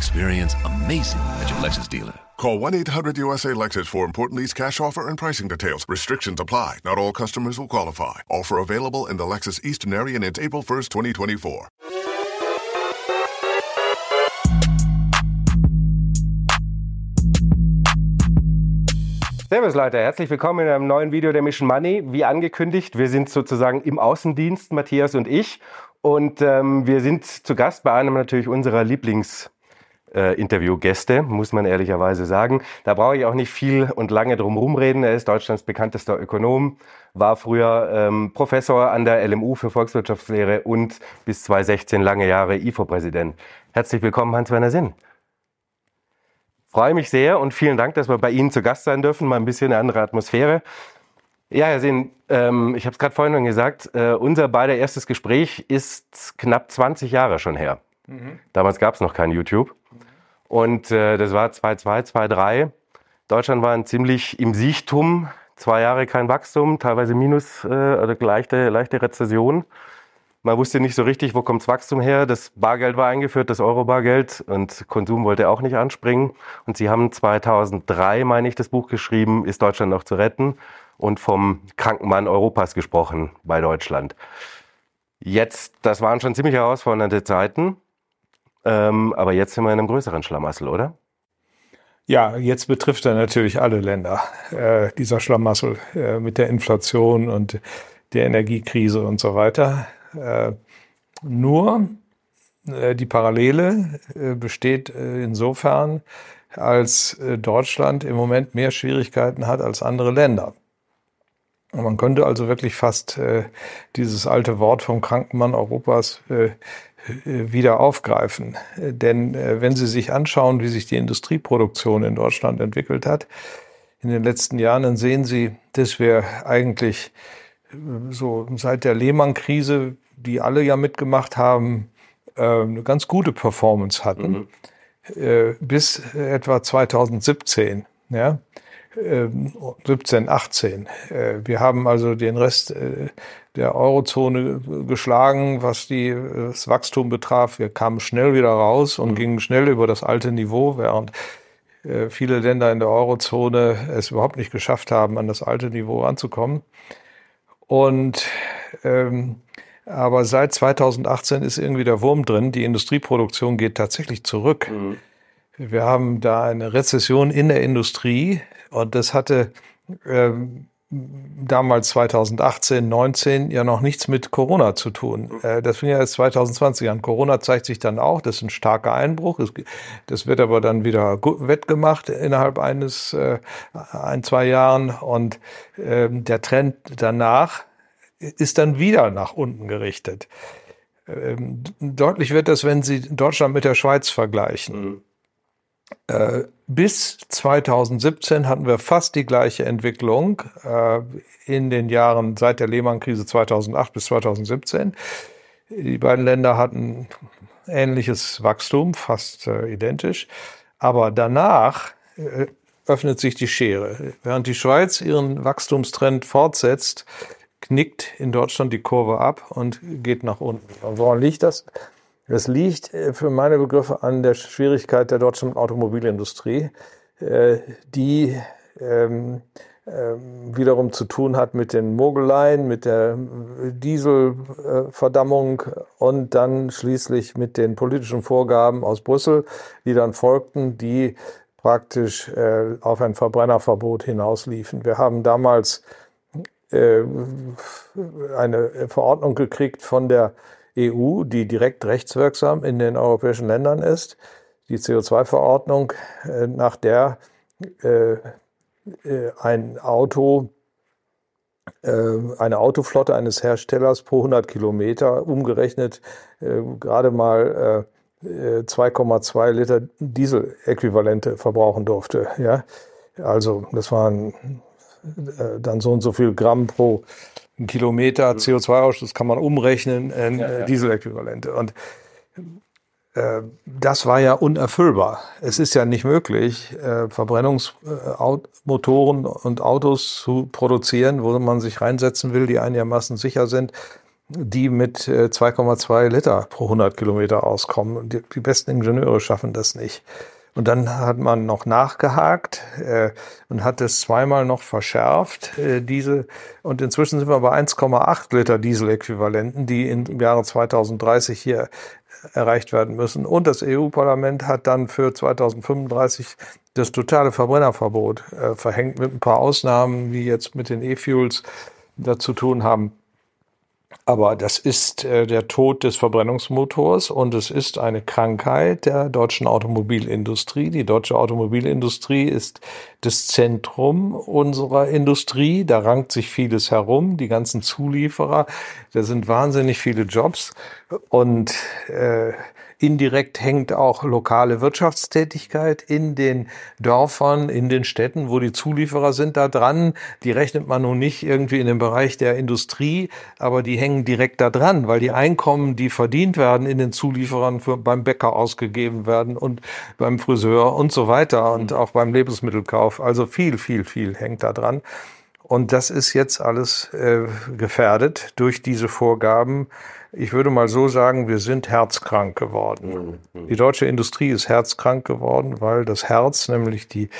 Experience amazing at your Lexus dealer. Call 1-800-USA-LEXUS for important lease cash offer and pricing details. Restrictions apply. Not all customers will qualify. Offer available in the Lexus Eastern area and it's April 1st, 2024. Servus Leute, herzlich willkommen in einem neuen Video der Mission Money. Wie angekündigt, wir sind sozusagen im Außendienst, Matthias und ich. Und ähm, wir sind zu Gast bei einem natürlich unserer Lieblings- äh, Interviewgäste, muss man ehrlicherweise sagen. Da brauche ich auch nicht viel und lange drum rumreden. Er ist Deutschlands bekanntester Ökonom, war früher ähm, Professor an der LMU für Volkswirtschaftslehre und bis 2016 lange Jahre IFO-Präsident. Herzlich willkommen, Hans-Werner Sinn. Freue mich sehr und vielen Dank, dass wir bei Ihnen zu Gast sein dürfen. Mal ein bisschen eine andere Atmosphäre. Ja, Herr Sinn, ähm, ich habe es gerade vorhin schon gesagt, äh, unser beider erstes Gespräch ist knapp 20 Jahre schon her. Damals gab es noch kein YouTube. Und äh, das war 2-2, 2-3. Deutschland war ziemlich im Siechtum. Zwei Jahre kein Wachstum, teilweise Minus, äh, oder leichte, leichte Rezession. Man wusste nicht so richtig, wo kommt das Wachstum her. Das Bargeld war eingeführt, das Euro-Bargeld und Konsum wollte auch nicht anspringen. Und Sie haben 2003, meine ich, das Buch geschrieben, ist Deutschland noch zu retten und vom Krankenmann Europas gesprochen bei Deutschland. Jetzt, das waren schon ziemlich herausfordernde Zeiten, ähm, aber jetzt sind wir in einem größeren Schlamassel, oder? Ja, jetzt betrifft er natürlich alle Länder, äh, dieser Schlamassel äh, mit der Inflation und der Energiekrise und so weiter. Äh, nur äh, die Parallele äh, besteht insofern, als Deutschland im Moment mehr Schwierigkeiten hat als andere Länder. Man könnte also wirklich fast dieses alte Wort vom Krankenmann Europas wieder aufgreifen. Denn wenn Sie sich anschauen, wie sich die Industrieproduktion in Deutschland entwickelt hat, in den letzten Jahren, dann sehen Sie, dass wir eigentlich so seit der Lehman-Krise, die alle ja mitgemacht haben, äh, eine ganz gute Performance hatten. Mhm. Äh, bis etwa 2017. Ja. 17, 18. Wir haben also den Rest äh, der Eurozone geschlagen, was die, das Wachstum betraf. Wir kamen schnell wieder raus und mhm. gingen schnell über das alte Niveau, während viele Länder in der Eurozone es überhaupt nicht geschafft haben, an das alte Niveau anzukommen. Und ähm, aber seit 2018 ist irgendwie der Wurm drin. Die Industrieproduktion geht tatsächlich zurück. Mhm. Wir haben da eine Rezession in der Industrie und das hatte ähm, damals 2018, 19 ja noch nichts mit Corona zu tun. Mhm. Äh, das fing ja erst 2020 an. Corona zeigt sich dann auch, das ist ein starker Einbruch. Das wird aber dann wieder wettgemacht innerhalb eines, äh, ein, zwei Jahren. Und äh, der Trend danach ist dann wieder nach unten gerichtet. Ähm, deutlich wird das, wenn Sie Deutschland mit der Schweiz vergleichen. Äh, bis 2017 hatten wir fast die gleiche Entwicklung äh, in den Jahren seit der Lehman-Krise 2008 bis 2017. Die beiden Länder hatten ähnliches Wachstum, fast äh, identisch. Aber danach öffnet sich die Schere. Während die Schweiz ihren Wachstumstrend fortsetzt, knickt in Deutschland die Kurve ab und geht nach unten. Woran liegt das? Das liegt äh, für meine Begriffe an der Schwierigkeit der deutschen Automobilindustrie, äh, die ähm, ähm, wiederum zu tun hat mit den Mogeleien, mit der Dieselverdammung und dann schließlich mit den politischen Vorgaben aus Brüssel, die dann folgten, die praktisch äh, auf ein Verbrennerverbot hinausliefen. Wir haben damals eine Verordnung gekriegt von der EU, die direkt rechtswirksam in den europäischen Ländern ist, die CO2-Verordnung, äh, nach der äh, äh, ein Auto, eine Autoflotte eines Herstellers pro 100 Kilometer umgerechnet gerade mal 2,2 Liter Diesel-Äquivalente verbrauchen durfte. Also das waren dann so und so viel Gramm pro ein Kilometer CO2-Ausstoß kann man umrechnen in ja, ja. Dieseläquivalente. Und äh, das war ja unerfüllbar. Es ist ja nicht möglich, äh, Verbrennungsmotoren und Autos zu produzieren, wo man sich reinsetzen will, die einigermaßen sicher sind, die mit 2,2 äh, Liter pro 100 Kilometer auskommen. Die, die besten Ingenieure schaffen das nicht. Und dann hat man noch nachgehakt äh, und hat es zweimal noch verschärft, äh, diese. Und inzwischen sind wir bei 1,8 Liter Dieseläquivalenten, die im Jahre 2030 hier erreicht werden müssen. Und das EU-Parlament hat dann für 2035 das totale Verbrennerverbot äh, verhängt mit ein paar Ausnahmen, wie jetzt mit den E-Fuels dazu tun haben. Aber das ist äh, der Tod des Verbrennungsmotors und es ist eine Krankheit der deutschen Automobilindustrie. Die deutsche Automobilindustrie ist das Zentrum unserer Industrie. Da rankt sich vieles herum, die ganzen Zulieferer. Da sind wahnsinnig viele Jobs und äh, Indirekt hängt auch lokale Wirtschaftstätigkeit in den Dörfern, in den Städten, wo die Zulieferer sind, da dran. Die rechnet man nun nicht irgendwie in dem Bereich der Industrie, aber die hängen direkt da dran, weil die Einkommen, die verdient werden in den Zulieferern für, beim Bäcker ausgegeben werden und beim Friseur und so weiter und auch beim Lebensmittelkauf. Also viel, viel, viel hängt da dran. Und das ist jetzt alles äh, gefährdet durch diese Vorgaben ich würde mal so sagen, wir sind herzkrank geworden. Mhm. Die deutsche Industrie ist herzkrank geworden, weil das Herz, nämlich die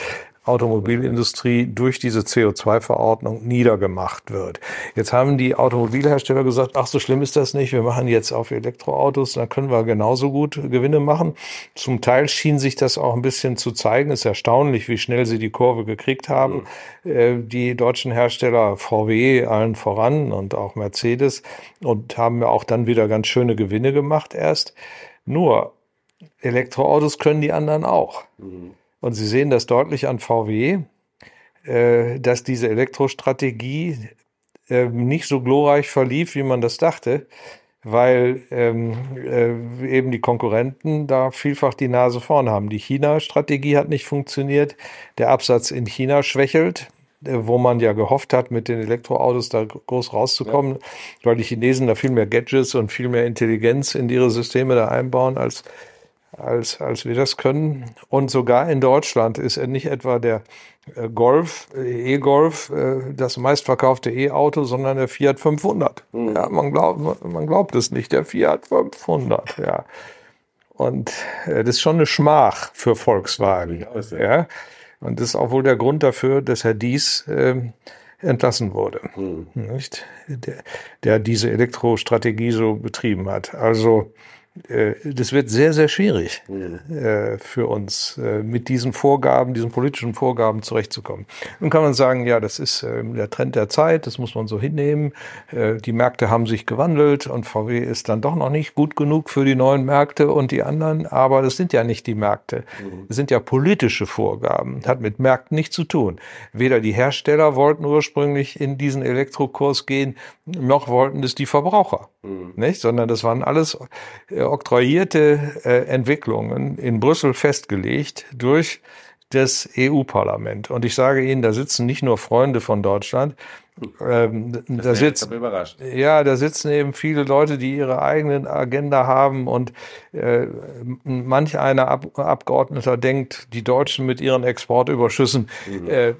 Automobilindustrie durch diese CO2-Verordnung niedergemacht wird. Jetzt haben die Automobilhersteller gesagt, ach, so schlimm ist das nicht, wir machen jetzt auf Elektroautos, dann können wir genauso gut Gewinne machen. Zum Teil schien sich das auch ein bisschen zu zeigen. Es ist erstaunlich, wie schnell sie die Kurve gekriegt haben. Mhm. Die deutschen Hersteller VW allen voran und auch Mercedes und haben ja auch dann wieder ganz schöne Gewinne gemacht erst. Nur Elektroautos können die anderen auch. Mhm. Und Sie sehen das deutlich an VW, äh, dass diese Elektrostrategie äh, nicht so glorreich verlief, wie man das dachte, weil ähm, äh, eben die Konkurrenten da vielfach die Nase vorn haben. Die China-Strategie hat nicht funktioniert, der Absatz in China schwächelt äh, wo man ja gehofft hat, mit den Elektroautos da groß rauszukommen, ja. weil die Chinesen da viel mehr Gadgets und viel mehr Intelligenz in ihre Systeme da einbauen als als, als wir das können. Und sogar in Deutschland ist er nicht etwa der äh, Golf, äh, E-Golf, äh, das meistverkaufte E-Auto, sondern der Fiat 500. Mhm. Ja, man glaubt, man glaubt es nicht, der Fiat 500, ja. Und das ist schon eine Schmach für Volkswagen. Ja. Und das ist auch wohl der Grund dafür, dass Herr Dies äh, entlassen wurde. Mhm. Nicht? Der, der diese Elektrostrategie so betrieben hat. Also das wird sehr, sehr schwierig äh, für uns, äh, mit diesen Vorgaben, diesen politischen Vorgaben zurechtzukommen. Nun kann man sagen, ja, das ist der Trend der Zeit, das muss man so hinnehmen. Die Märkte haben sich gewandelt und VW ist dann doch noch nicht gut genug für die neuen Märkte und die anderen, aber das sind ja nicht die Märkte. Das sind ja politische Vorgaben, hat mit Märkten nichts zu tun. Weder die Hersteller wollten ursprünglich in diesen Elektrokurs gehen, noch wollten es die Verbraucher, mhm. nicht? Sondern das waren alles oktroyierte äh, Entwicklungen in Brüssel festgelegt durch das EU-Parlament. Und ich sage Ihnen, da sitzen nicht nur Freunde von Deutschland, ähm, da sitzen, ja, da sitzen eben viele Leute, die ihre eigenen Agenda haben und äh, manch einer Ab Abgeordneter denkt, die Deutschen mit ihren Exportüberschüssen, mhm. äh, äh,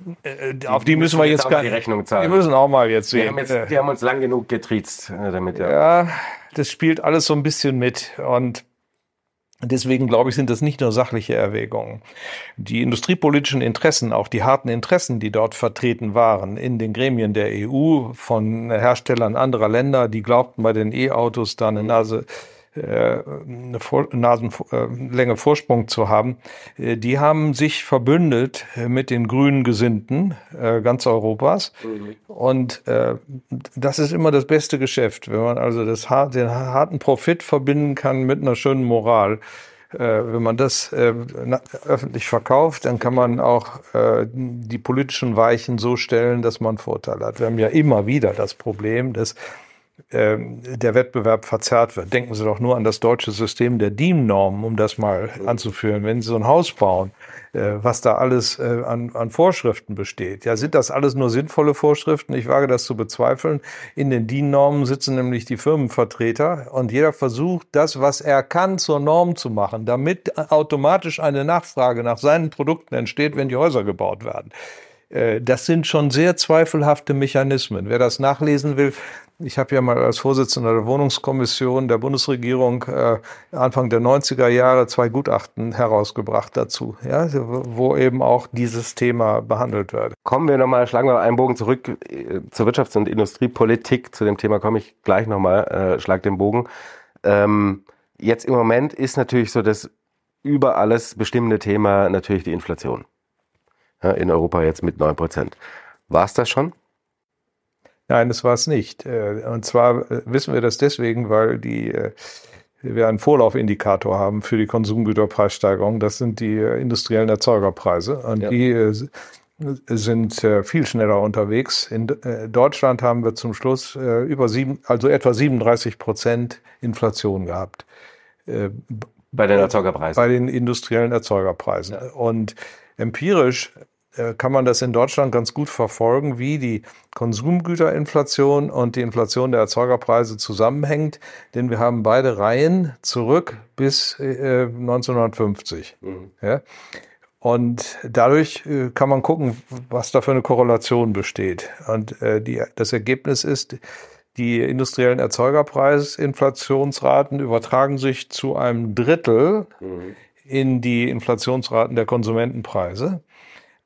auf die, die müssen wir jetzt gar, die Rechnung zahlen. Die müssen auch mal jetzt sehen. Die haben, jetzt, die haben uns lang genug getriezt, äh, damit ja. Ja, das spielt alles so ein bisschen mit und Deswegen glaube ich, sind das nicht nur sachliche Erwägungen. Die industriepolitischen Interessen, auch die harten Interessen, die dort vertreten waren in den Gremien der EU von Herstellern anderer Länder, die glaubten bei den E-Autos da eine Nase eine Vor Nasenlänge Vorsprung zu haben, äh, die haben sich verbündet mit den grünen Gesinnten äh, ganz Europas. Mhm. Und das ist immer das beste Geschäft, wenn man also das, den harten Profit verbinden kann mit einer schönen Moral. wenn man das öffentlich verkauft, dann kann man auch die politischen Weichen so stellen, dass man Vorteile hat. Wir haben ja immer wieder das Problem, dass der Wettbewerb verzerrt wird. Denken Sie doch nur an das deutsche System der DIN-Normen, um das mal anzuführen. Wenn Sie so ein Haus bauen, äh, was da alles äh, an, an Vorschriften besteht. Ja, sind das alles nur sinnvolle Vorschriften? Ich wage das zu bezweifeln. In den DIN-Normen sitzen nämlich die Firmenvertreter und jeder versucht, das, was er kann, zur Norm zu machen, damit automatisch eine Nachfrage nach seinen Produkten entsteht, wenn die Häuser gebaut werden. Äh, das sind schon sehr zweifelhafte Mechanismen. Wer das nachlesen will, ich habe ja mal als Vorsitzender der Wohnungskommission der Bundesregierung äh, Anfang der 90er Jahre zwei Gutachten herausgebracht dazu, ja, wo eben auch dieses Thema behandelt wird. Kommen wir nochmal, schlagen wir einen Bogen zurück äh, zur Wirtschafts- und Industriepolitik. Zu dem Thema komme ich gleich nochmal, äh, schlag den Bogen. Ähm, jetzt im Moment ist natürlich so das über alles bestimmende Thema natürlich die Inflation. Ja, in Europa jetzt mit 9 Prozent. War es das schon? Nein, das war es nicht. Äh, und zwar äh, wissen wir das deswegen, weil die äh, wir einen Vorlaufindikator haben für die Konsumgüterpreissteigerung. Das sind die industriellen Erzeugerpreise. Und ja. die sind viel schneller unterwegs. In Deutschland haben wir zum Schluss über sieben, also etwa 37 Prozent Inflation gehabt. Bei den Erzeugerpreisen. Bei den industriellen Erzeugerpreisen. Ja. Und empirisch kann man das in Deutschland ganz gut verfolgen, wie die Konsumgüterinflation und die Inflation der Erzeugerpreise zusammenhängt, denn wir haben beide Reihen zurück bis äh, 1950. Mhm. Ja? Und dadurch äh, kann man gucken, was da für eine Korrelation besteht. Und äh, die, das Ergebnis ist, die industriellen Erzeugerpreisinflationsraten übertragen sich zu einem Drittel mhm. in die Inflationsraten der Konsumentenpreise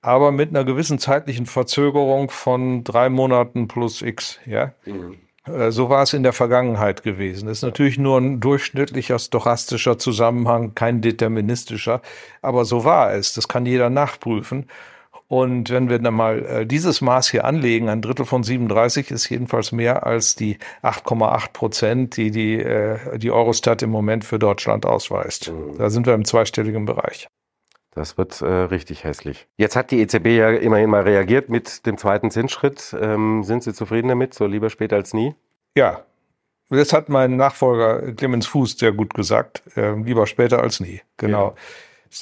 aber mit einer gewissen zeitlichen Verzögerung von drei Monaten plus X. Ja? Mhm. Äh, so war es in der Vergangenheit gewesen. Das ist natürlich nur ein durchschnittlicher stochastischer Zusammenhang, kein deterministischer. Aber so war es. Das kann jeder nachprüfen. Und wenn wir dann mal äh, dieses Maß hier anlegen, ein Drittel von 37 ist jedenfalls mehr als die 8,8 Prozent, die die, äh, die Eurostat im Moment für Deutschland ausweist. Mhm. Da sind wir im zweistelligen Bereich. Das wird äh, richtig hässlich. Jetzt hat die EZB ja immerhin mal reagiert mit dem zweiten Zinsschritt. Ähm, sind Sie zufrieden damit? So lieber später als nie? Ja. Das hat mein Nachfolger Clemens Fuß sehr gut gesagt. Äh, lieber später als nie. Genau. Ja.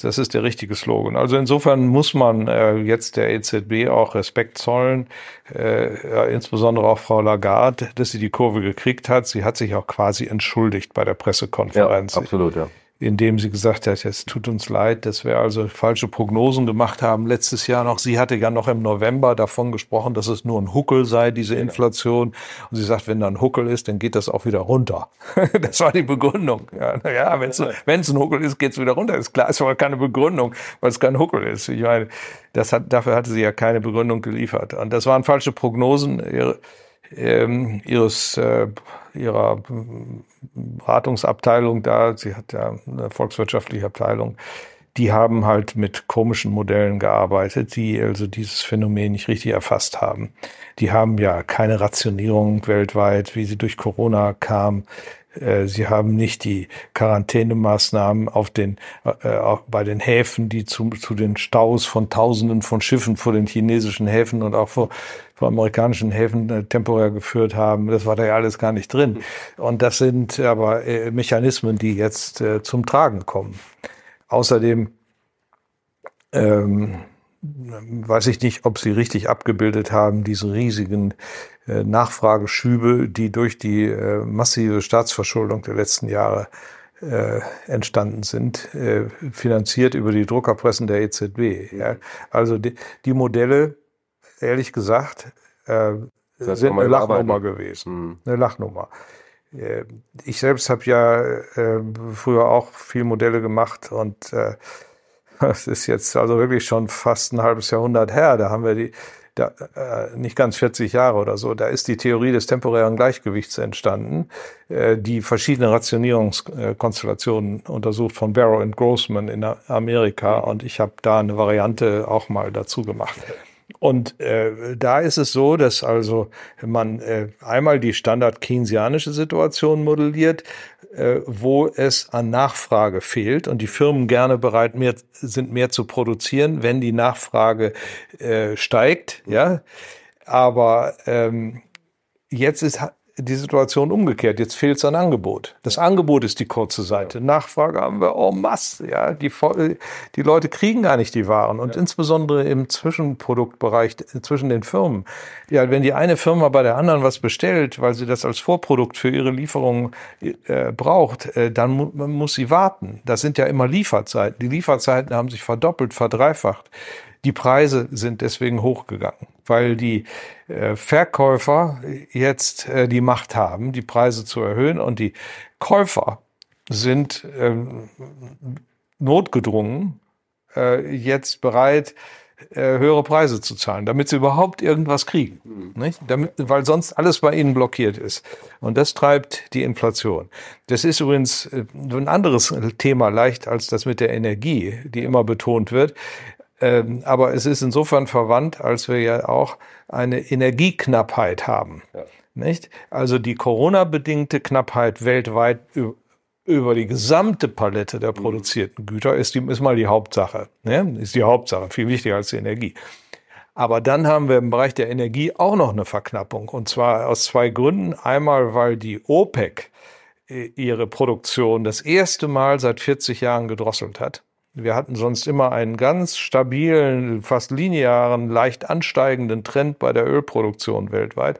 Das ist der richtige Slogan. Also insofern muss man äh, jetzt der EZB auch Respekt zollen, äh, insbesondere auch Frau Lagarde, dass sie die Kurve gekriegt hat. Sie hat sich auch quasi entschuldigt bei der Pressekonferenz. Ja, absolut, ja indem sie gesagt hat, es tut uns leid, dass wir also falsche Prognosen gemacht haben letztes Jahr noch. Sie hatte ja noch im November davon gesprochen, dass es nur ein Huckel sei, diese Inflation. Und sie sagt, wenn da ein Huckel ist, dann geht das auch wieder runter. das war die Begründung. Ja, naja, wenn es ein Huckel ist, geht es wieder runter. Ist klar, ist aber keine Begründung, weil es kein Huckel ist. Ich meine, das hat, dafür hatte sie ja keine Begründung geliefert. Und das waren falsche Prognosen ähm, ihres äh, ihrer Beratungsabteilung da, sie hat ja eine volkswirtschaftliche Abteilung, die haben halt mit komischen Modellen gearbeitet, die also dieses Phänomen nicht richtig erfasst haben. Die haben ja keine Rationierung weltweit, wie sie durch Corona kam. Äh, sie haben nicht die Quarantänemaßnahmen auf den, äh, bei den Häfen, die zu, zu den Staus von Tausenden von Schiffen vor den chinesischen Häfen und auch vor, vor amerikanischen Häfen äh, temporär geführt haben. Das war da ja alles gar nicht drin. Und das sind aber äh, Mechanismen, die jetzt äh, zum Tragen kommen. Außerdem ähm, weiß ich nicht, ob Sie richtig abgebildet haben, diese riesigen äh, Nachfrageschübe, die durch die äh, massive Staatsverschuldung der letzten Jahre äh, entstanden sind, finanziert über die Druckerpressen der EZB. Ja. Also die, die Modelle, ehrlich gesagt, sind eine Lachnummer gewesen. Eine Lachnummer. Ich selbst habe ja früher auch viel Modelle gemacht und das ist jetzt also wirklich schon fast ein halbes Jahrhundert her. Da haben wir die da, äh, nicht ganz 40 Jahre oder so, da ist die Theorie des temporären Gleichgewichts entstanden, äh, die verschiedene Rationierungskonstellationen untersucht von Barrow und Grossman in Amerika und ich habe da eine Variante auch mal dazu gemacht. Und äh, da ist es so, dass also man äh, einmal die standard keynesianische Situation modelliert, äh, wo es an Nachfrage fehlt und die Firmen gerne bereit mehr, sind, mehr zu produzieren, wenn die Nachfrage äh, steigt. Ja, aber ähm, jetzt ist die Situation umgekehrt. Jetzt fehlt es an Angebot. Das Angebot ist die kurze Seite. Nachfrage haben wir en masse. Ja, die, die Leute kriegen gar nicht die Waren. Und ja. insbesondere im Zwischenproduktbereich zwischen den Firmen. Ja, wenn die eine Firma bei der anderen was bestellt, weil sie das als Vorprodukt für ihre Lieferung äh, braucht, äh, dann mu muss sie warten. Das sind ja immer Lieferzeiten. Die Lieferzeiten haben sich verdoppelt, verdreifacht. Die Preise sind deswegen hochgegangen, weil die äh, Verkäufer jetzt äh, die Macht haben, die Preise zu erhöhen und die Käufer sind ähm, notgedrungen äh, jetzt bereit, höhere Preise zu zahlen, damit sie überhaupt irgendwas kriegen. Mhm. Damit, weil sonst alles bei ihnen blockiert ist. Und das treibt die Inflation. Das ist übrigens ein anderes Thema leicht als das mit der Energie, die immer betont wird. Ähm, aber es ist insofern verwandt, als wir ja auch eine Energieknappheit haben. Ja. Nicht? Also die Corona-bedingte Knappheit weltweit über die gesamte Palette der produzierten Güter ist, die, ist mal die Hauptsache. Ne? Ist die Hauptsache, viel wichtiger als die Energie. Aber dann haben wir im Bereich der Energie auch noch eine Verknappung. Und zwar aus zwei Gründen. Einmal, weil die OPEC äh, ihre Produktion das erste Mal seit 40 Jahren gedrosselt hat. Wir hatten sonst immer einen ganz stabilen, fast linearen, leicht ansteigenden Trend bei der Ölproduktion weltweit.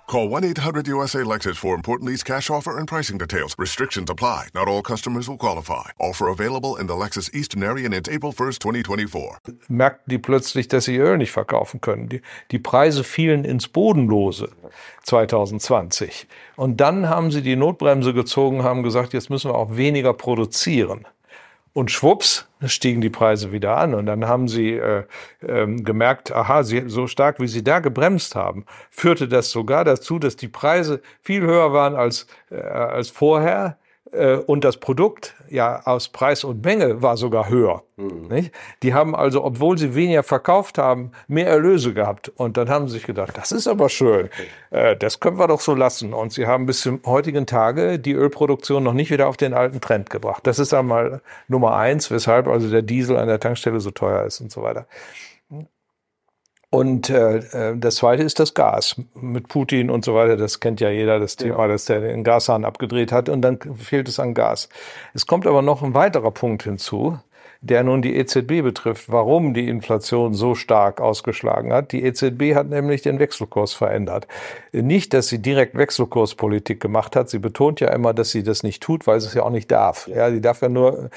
Call 1 800 USA Lexus for important lease cash offer and pricing details. Restrictions apply. Not all customers will qualify. Offer available in the Lexus Eastern area it's April 1st, 2024. Merkten die plötzlich, dass sie Öl nicht verkaufen können. Die, die Preise fielen ins Bodenlose 2020. Und dann haben sie die Notbremse gezogen, haben gesagt, jetzt müssen wir auch weniger produzieren. Und schwupps stiegen die Preise wieder an. Und dann haben sie äh, ähm, gemerkt, aha, sie, so stark wie sie da gebremst haben, führte das sogar dazu, dass die Preise viel höher waren als, äh, als vorher. Äh, und das Produkt ja aus Preis und Menge war sogar höher. Mhm. Nicht? Die haben also, obwohl sie weniger verkauft haben, mehr Erlöse gehabt. Und dann haben sie sich gedacht, das ist aber schön, äh, das können wir doch so lassen. Und sie haben bis zum heutigen Tage die Ölproduktion noch nicht wieder auf den alten Trend gebracht. Das ist einmal Nummer eins, weshalb also der Diesel an der Tankstelle so teuer ist und so weiter. Und äh, äh, das Zweite ist das Gas mit Putin und so weiter. Das kennt ja jeder, das Thema, ja. dass der den Gashahn abgedreht hat und dann fehlt es an Gas. Es kommt aber noch ein weiterer Punkt hinzu der nun die EZB betrifft, warum die Inflation so stark ausgeschlagen hat. Die EZB hat nämlich den Wechselkurs verändert. Nicht, dass sie direkt Wechselkurspolitik gemacht hat. Sie betont ja immer, dass sie das nicht tut, weil sie es ja auch nicht darf. Ja, sie darf ja nur,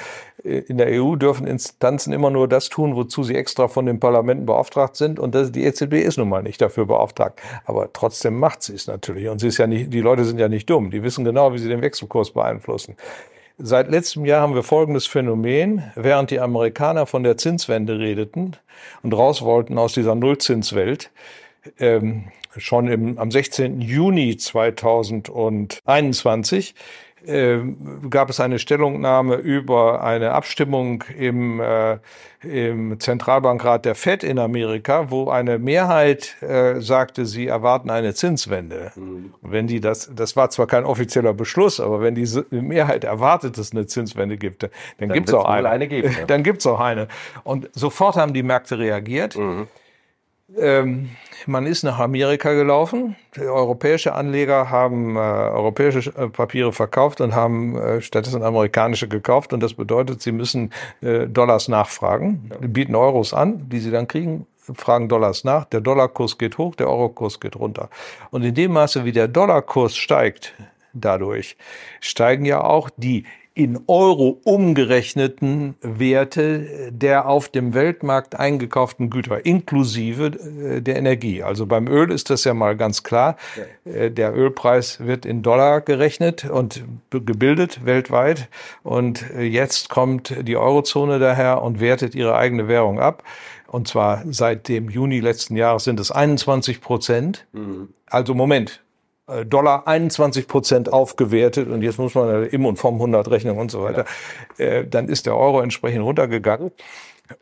äh, in der EU dürfen Instanzen immer nur das tun, wozu sie extra von den Parlamenten beauftragt sind. Und das, die EZB ist nun mal nicht dafür beauftragt. Aber trotzdem macht sie es natürlich. Und sie ist ja nicht, die Leute sind ja nicht dumm. Die wissen genau, wie sie den Wechselkurs beeinflussen. Seit letztem Jahr haben wir folgendes Phänomen. Während die Amerikaner von der Zinswende redeten und raus wollten aus dieser Nullzinswelt, ähm, schon im, am 16. Juni 2021 äh, gab es eine Stellungnahme über eine Abstimmung im, äh, im Zentralbankrat der Fed in Amerika, wo eine Mehrheit äh, sagte, sie erwarten eine Zinswende. Mhm. Wenn die das, das war zwar kein offizieller Beschluss, aber wenn die Mehrheit erwartet, dass es eine Zinswende gibt, dann, dann gibt es auch eine. eine geben, ja. Dann gibt es auch eine. Und sofort haben die Märkte reagiert. Mhm. Ähm, man ist nach Amerika gelaufen. Europäische Anleger haben äh, europäische äh, Papiere verkauft und haben äh, stattdessen amerikanische gekauft. Und das bedeutet, sie müssen äh, Dollars nachfragen, ja. bieten Euros an, die sie dann kriegen, fragen Dollars nach. Der Dollarkurs geht hoch, der Eurokurs geht runter. Und in dem Maße, wie der Dollarkurs steigt, dadurch steigen ja auch die in Euro umgerechneten Werte der auf dem Weltmarkt eingekauften Güter, inklusive äh, der Energie. Also beim Öl ist das ja mal ganz klar. Äh, der Ölpreis wird in Dollar gerechnet und gebildet weltweit. Und äh, jetzt kommt die Eurozone daher und wertet ihre eigene Währung ab. Und zwar seit dem Juni letzten Jahres sind es 21 Prozent. Mhm. Also Moment, Dollar 21 Prozent aufgewertet und jetzt muss man im und vom 100 rechnen und so weiter, äh, dann ist der Euro entsprechend runtergegangen.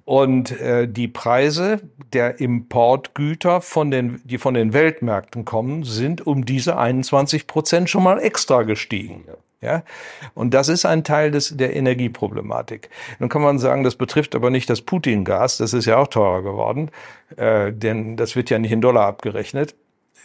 Und äh, die Preise der Importgüter, von den, die von den Weltmärkten kommen, sind um diese 21 Prozent schon mal extra gestiegen. Ja, und das ist ein Teil des, der Energieproblematik. Nun kann man sagen, das betrifft aber nicht das Putin-Gas, das ist ja auch teurer geworden, äh, denn das wird ja nicht in Dollar abgerechnet.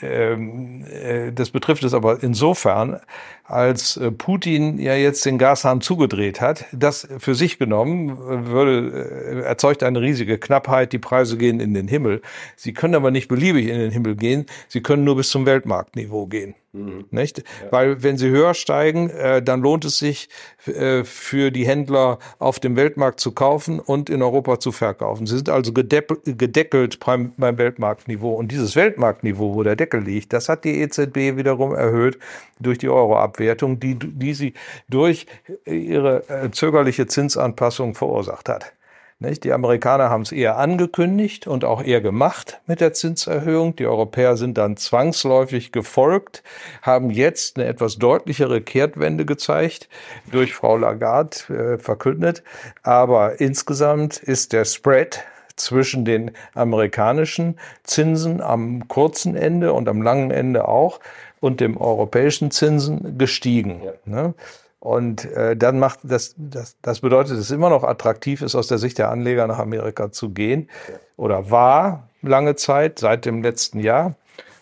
Ähm, äh, das betrifft es aber insofern, als äh, Putin ja jetzt den Gashahn zugedreht hat, das für sich genommen äh, würde, erzeugt eine riesige Knappheit, die Preise gehen in den Himmel. Sie können aber nicht beliebig in den Himmel gehen, sie können nur bis zum Weltmarktniveau gehen. Mhm. Nicht? Ja. Weil wenn sie höher steigen, äh, dann lohnt es sich äh, für die Händler auf dem Weltmarkt zu kaufen und in Europa zu verkaufen. Sie sind also gedeckelt beim, beim Weltmarktniveau. Und dieses Weltmarktniveau, wo der Deckel liegt, das hat die EZB wiederum erhöht durch die Euroabwertung, die, die sie durch ihre äh, zögerliche Zinsanpassung verursacht hat. Nicht? Die Amerikaner haben es eher angekündigt und auch eher gemacht mit der Zinserhöhung. Die Europäer sind dann zwangsläufig gefolgt, haben jetzt eine etwas deutlichere Kehrtwende gezeigt, durch Frau Lagarde äh, verkündet. Aber insgesamt ist der Spread zwischen den amerikanischen Zinsen am kurzen Ende und am langen Ende auch und dem europäischen Zinsen gestiegen. Ja. Ne? Und äh, dann macht das, das, das bedeutet, dass es immer noch attraktiv ist, aus der Sicht der Anleger nach Amerika zu gehen. Oder war lange Zeit, seit dem letzten Jahr.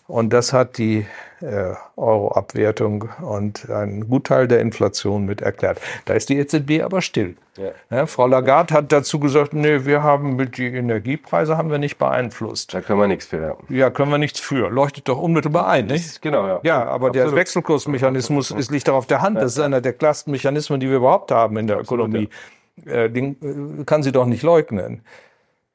Und das hat die äh, Euro-Abwertung und einen Gutteil der Inflation mit erklärt. Da ist die EZB aber still. Ja. Ja, Frau Lagarde hat dazu gesagt, nee, wir haben mit die Energiepreise haben wir nicht beeinflusst. Da können wir nichts für. Ja, können wir nichts für. Leuchtet doch unmittelbar ein, nicht? Genau, ja. Ja, aber Absolut. der Wechselkursmechanismus ist, liegt doch auf der Hand. Das ist einer der klarsten Mechanismen, die wir überhaupt haben in der Absolut, Ökonomie. Äh, den äh, kann sie doch nicht leugnen.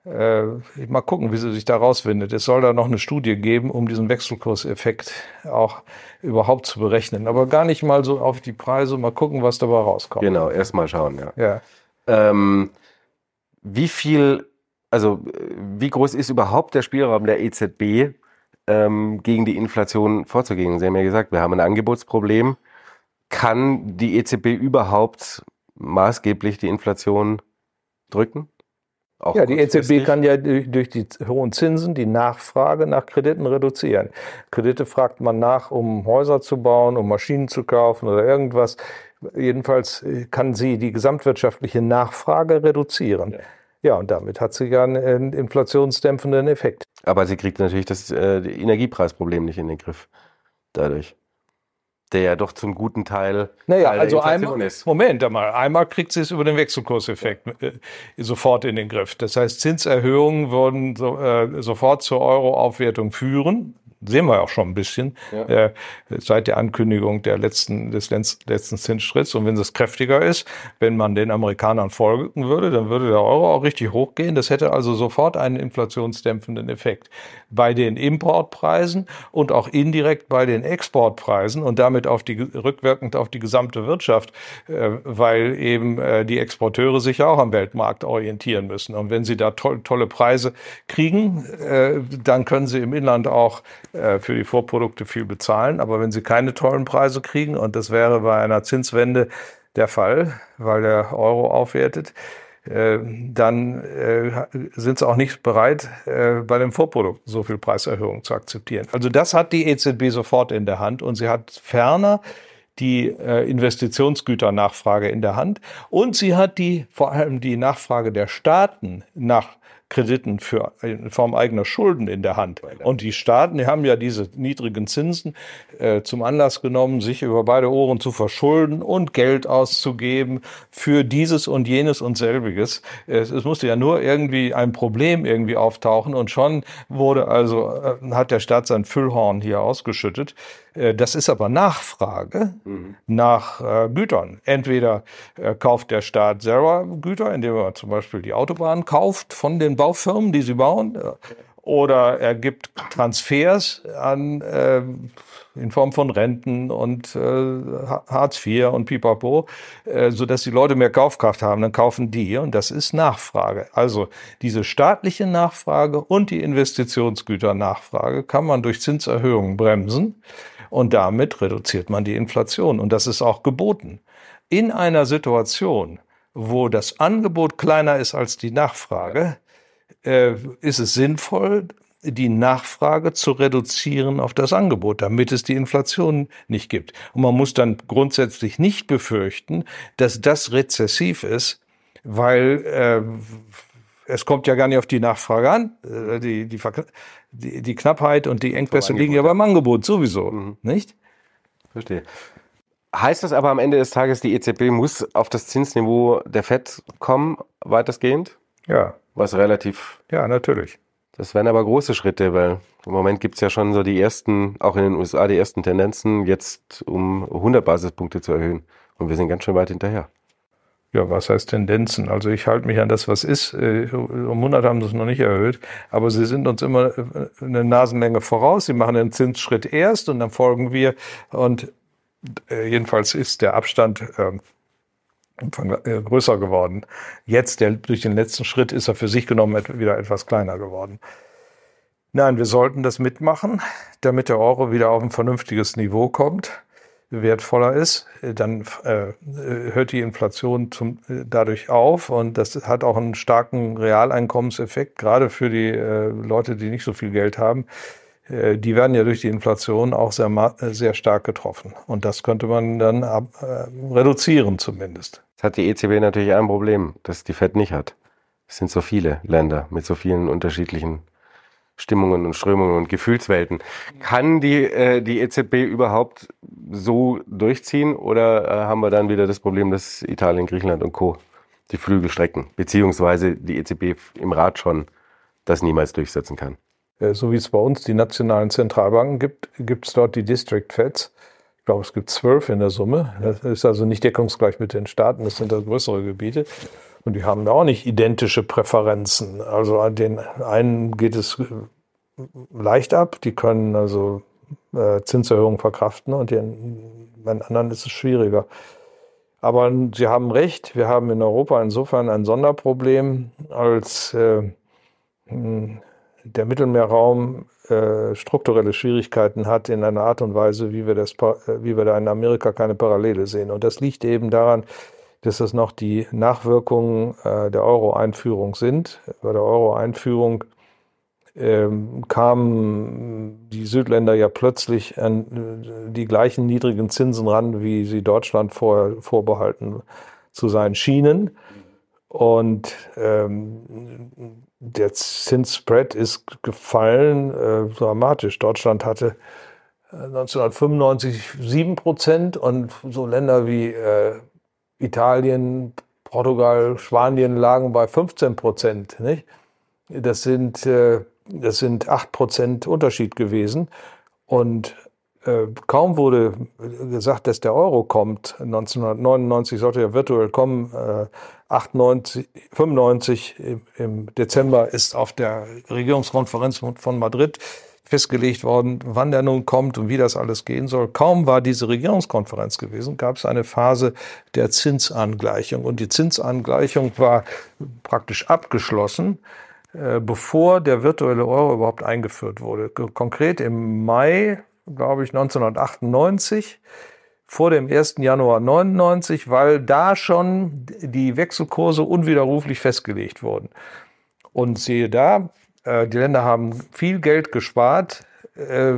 Äh, mal gucken, wie sie sich da rausfindet. Es soll da noch eine Studie geben, um diesen Wechselkurseffekt auch überhaupt zu berechnen. Aber gar nicht mal so auf die Preise, mal gucken, was dabei rauskommt. Genau, erst mal schauen, ja. ja. Ähm, wie viel, also wie groß ist überhaupt der Spielraum der EZB, ähm, gegen die Inflation vorzugehen? Sie haben ja gesagt, wir haben ein Angebotsproblem. Kann die EZB überhaupt maßgeblich die Inflation drücken? Auch ja, die EZB kann ja durch die hohen Zinsen die Nachfrage nach Krediten reduzieren. Kredite fragt man nach, um Häuser zu bauen, um Maschinen zu kaufen oder irgendwas. Jedenfalls äh, kann sie die gesamtwirtschaftliche Nachfrage reduzieren. Ja. Ja, und damit hat sie ja einen inflationsdämpfenden Effekt. Aber sie kriegt natürlich das äh, Energiepreisproblem nicht in den Griff dadurch der ja doch zum guten Teil. Naja, Teil also einmal, ist. Moment einmal, einmal kriegt sie es über den Wechselkurseffekt äh, sofort in den Griff. Das heißt, Zinserhöhungen würden so, äh, sofort zur Euroaufwertung führen sehen wir auch schon ein bisschen ja. äh, seit der Ankündigung der letzten, des letzten Zinsschritts. Und wenn es kräftiger ist, wenn man den Amerikanern folgen würde, dann würde der Euro auch richtig hochgehen. Das hätte also sofort einen inflationsdämpfenden Effekt bei den Importpreisen und auch indirekt bei den Exportpreisen und damit auf die, rückwirkend auf die gesamte Wirtschaft, äh, weil eben äh, die Exporteure sich auch am Weltmarkt orientieren müssen. Und wenn sie da to tolle Preise kriegen, äh, dann können sie im Inland auch äh, für die Vorprodukte viel bezahlen. Aber wenn sie keine tollen Preise kriegen, und das wäre bei einer Zinswende der Fall, weil der Euro aufwertet, äh, dann äh, sind sie auch nicht bereit, bei den Vorprodukten so viel Preiserhöhung zu akzeptieren. Also das hat die EZB sofort in der Hand und sie hat ferner die Investitionsgüternachfrage in der Hand und sie hat die vor allem die Nachfrage der Staaten nach Krediten für, in Form eigener Schulden in der Hand. Und die Staaten, die haben ja diese niedrigen Zinsen äh, zum Anlass genommen, sich über beide Ohren zu verschulden und Geld auszugeben für dieses und jenes und selbiges. Es, es musste ja nur irgendwie ein Problem irgendwie auftauchen und schon wurde also, äh, hat der Staat sein Füllhorn hier ausgeschüttet. Äh, das ist aber Nachfrage mhm. nach äh, Gütern. Entweder äh, kauft der Staat selber Güter, indem er zum Beispiel die Autobahn kauft von den Baufirmen, die sie bauen, äh, oder er gibt Transfers an äh, in Form von Renten und äh, Hartz IV und Pipapo, äh, so dass die Leute mehr Kaufkraft haben, dann kaufen die und das ist Nachfrage. Also diese staatliche Nachfrage und die Investitionsgüternachfrage kann man durch Zinserhöhungen bremsen Und damit reduziert man die Inflation. Und das ist auch geboten. In einer Situation, wo das Angebot kleiner ist als die Nachfrage, äh, ist es sinnvoll, die Nachfrage zu reduzieren auf das Angebot, damit es die Inflation nicht gibt. Und man muss dann grundsätzlich nicht befürchten, dass das rezessiv ist, weil äh, es kommt ja gar nicht auf die Nachfrage an. Äh, die, die, die, die Knappheit und die Engpässe liegen ja beim Angebot sowieso, mhm. nicht? Verstehe. Heißt das aber am Ende des Tages, die EZB muss auf das Zinsniveau der FED kommen, weitestgehend? Ja. Was relativ. Ja, natürlich. Das wären aber große Schritte, weil im Moment gibt es ja schon so die ersten, auch in den USA, die ersten Tendenzen, jetzt um 100 Basispunkte zu erhöhen. Und wir sind ganz schön weit hinterher. Ja, was heißt Tendenzen? Also ich halte mich an das, was ist. Äh, um 100 haben sie es noch nicht erhöht, aber sie sind uns immer äh, eine Nasenlänge voraus. Sie machen den Zinsschritt erst und dann folgen wir. Und äh, jedenfalls ist der Abstand ähm, größer geworden. Jetzt, der, durch den letzten Schritt, ist er für sich genommen wieder etwas kleiner geworden. Nein, wir sollten das mitmachen, damit der Euro wieder auf ein vernünftiges Niveau kommt wertvoller ist, dann äh, hört die Inflation zum, äh, dadurch auf und das hat auch einen starken Realeinkommenseffekt, gerade für die äh, Leute, die nicht so viel Geld haben. Äh, die werden ja durch die Inflation auch sehr, äh, sehr stark getroffen. Und das könnte man dann ab, reduzieren zumindest. Das hat die EZB natürlich ein Problem, das die FED nicht hat. Es sind so viele Länder mit so vielen unterschiedlichen Stimmungen und Strömungen und Gefühlswelten. Kann die, äh, die EZB überhaupt so durchziehen oder äh, haben wir dann wieder das Problem, dass Italien, Griechenland und Co. die Flügel strecken, beziehungsweise die EZB im Rat schon das niemals durchsetzen kann? Äh, so wie es bei uns die nationalen Zentralbanken gibt, gibt es dort die District Feds. Ich glaube, es gibt zwölf in der Summe. Das ist also nicht deckungsgleich mit den Staaten, das sind da größere Gebiete. Und die haben auch nicht identische Präferenzen. Also den einen geht es äh, leicht ab, die können also äh, Zinserhöhungen verkraften und den, den anderen ist es schwieriger. Aber Sie haben recht, wir haben in Europa insofern ein Sonderproblem, als äh, hm, der Mittelmeerraum äh, strukturelle Schwierigkeiten hat in einer Art und Weise, wie wir, das, äh, wie wir da in Amerika keine Parallele sehen. Und das liegt eben daran, dass das noch die Nachwirkungen äh, der Euro-Einführung sind. Bei der Euro-Einführung ähm, kamen die Südländer ja plötzlich an äh, die gleichen niedrigen Zinsen ran, wie sie Deutschland vorher vorbehalten zu sein schienen. Und ähm, der Zinsspread ist gefallen äh, dramatisch. Deutschland hatte 1995 äh, sieben Prozent und so Länder wie äh, Italien, Portugal, Spanien lagen bei 15 Prozent. Nicht? Das sind, äh, das sind 8 Prozent Unterschied gewesen. Und äh, kaum wurde gesagt, dass der Euro kommt, 1999 sollte er virtuell kommen, 98, äh, 95 im Dezember ist auf der Regierungskonferenz von Madrid festgelegt worden, wann der nun kommt und wie das alles gehen soll. Kaum war diese Regierungskonferenz gewesen, gab es eine Phase der Zinsangleichung. Und die Zinsangleichung war praktisch abgeschlossen, äh, bevor der virtuelle Euro überhaupt eingeführt wurde. Konkret im Mai, glaube ich, 1998 vor dem 1. Januar 99, weil da schon die Wechselkurse unwiderruflich festgelegt wurden. Und siehe da, die Länder haben viel Geld gespart, äh,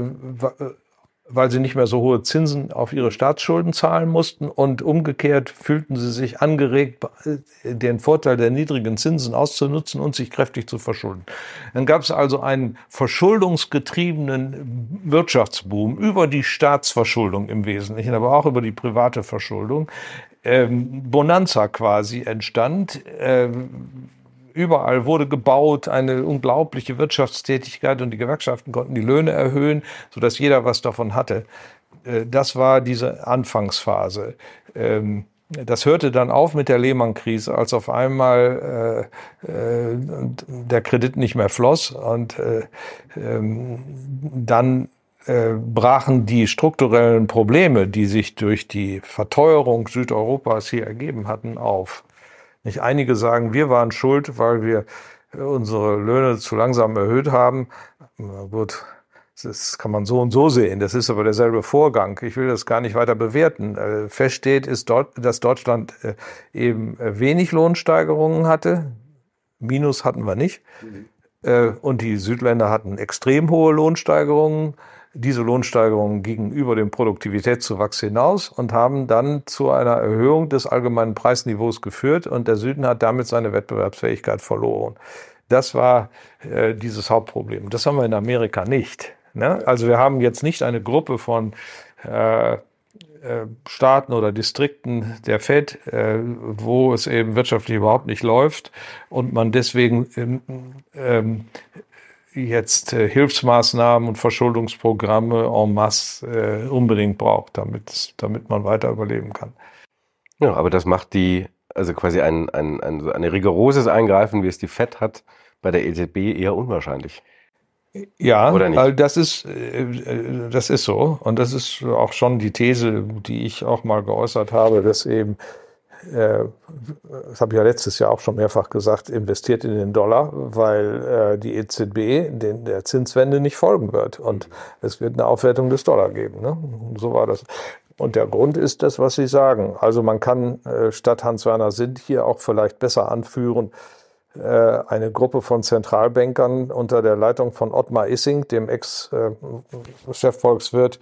weil sie nicht mehr so hohe Zinsen auf ihre Staatsschulden zahlen mussten und umgekehrt fühlten sie sich angeregt, äh, den Vorteil der niedrigen Zinsen auszunutzen und sich kräftig zu verschulden. Dann gab es also einen verschuldungsgetriebenen Wirtschaftsboom über die Staatsverschuldung im Wesentlichen, aber auch über die private Verschuldung. Ähm, Bonanza quasi entstand. Überall wurde gebaut, eine unglaubliche Wirtschaftstätigkeit und die Gewerkschaften konnten die Löhne erhöhen, sodass jeder was davon hatte. Äh, das war diese Anfangsphase. Ähm, das hörte dann auf mit der Lehman-Krise, als auf einmal äh, äh, der Kredit nicht mehr floss und äh, ähm, dann brachen die strukturellen Probleme, die sich durch die Verteuerung Südeuropas hier ergeben hatten, auf. Nicht einige sagen, wir waren schuld, weil wir unsere Löhne zu langsam erhöht haben. Na gut, Das kann man so und so sehen. Das ist aber derselbe Vorgang. Ich will das gar nicht weiter bewerten. Äh, fest steht, ist dort, dass Deutschland äh, eben äh, wenig Lohnsteigerungen hatte. Minus hatten wir nicht. Mhm. Und die Südländer hatten extrem hohe Lohnsteigerungen. Diese Lohnsteigerungen gingen über den Produktivitätszuwachs hinaus und haben dann zu einer Erhöhung des allgemeinen Preisniveaus geführt. Und der Süden hat damit seine Wettbewerbsfähigkeit verloren. Das war äh, dieses Hauptproblem. Das haben wir in Amerika nicht. Ne? Also wir haben jetzt nicht eine Gruppe von äh, äh, Staaten oder Distrikten der Fed, äh, wo es eben wirtschaftlich überhaupt nicht läuft und man deswegen ähm, ähm, jetzt äh, Hilfsmaßnahmen und Verschuldungsprogramme en masse äh, unbedingt braucht, damit, damit man weiter überleben kann. Ja, aber das macht die, also quasi ein, ein, ein, ein rigoroses Eingreifen, wie es die Fed hat, bei der EZB eher unwahrscheinlich. Ja, weil das ist, äh, das ist so. Und das ist auch schon die These, die ich auch mal geäußert habe, dass eben, das habe ich ja letztes Jahr auch schon mehrfach gesagt, investiert in den Dollar, weil äh, die EZB den, der Zinswende nicht folgen wird. Und es wird eine Aufwertung des Dollar geben. Ne? So war das. Und der Grund ist das, was Sie sagen. Also man kann statt Hans-Werner Sind hier auch vielleicht besser anführen, äh, eine Gruppe von Zentralbankern unter der Leitung von Ottmar Issing, dem Ex-Chefvolkswirt,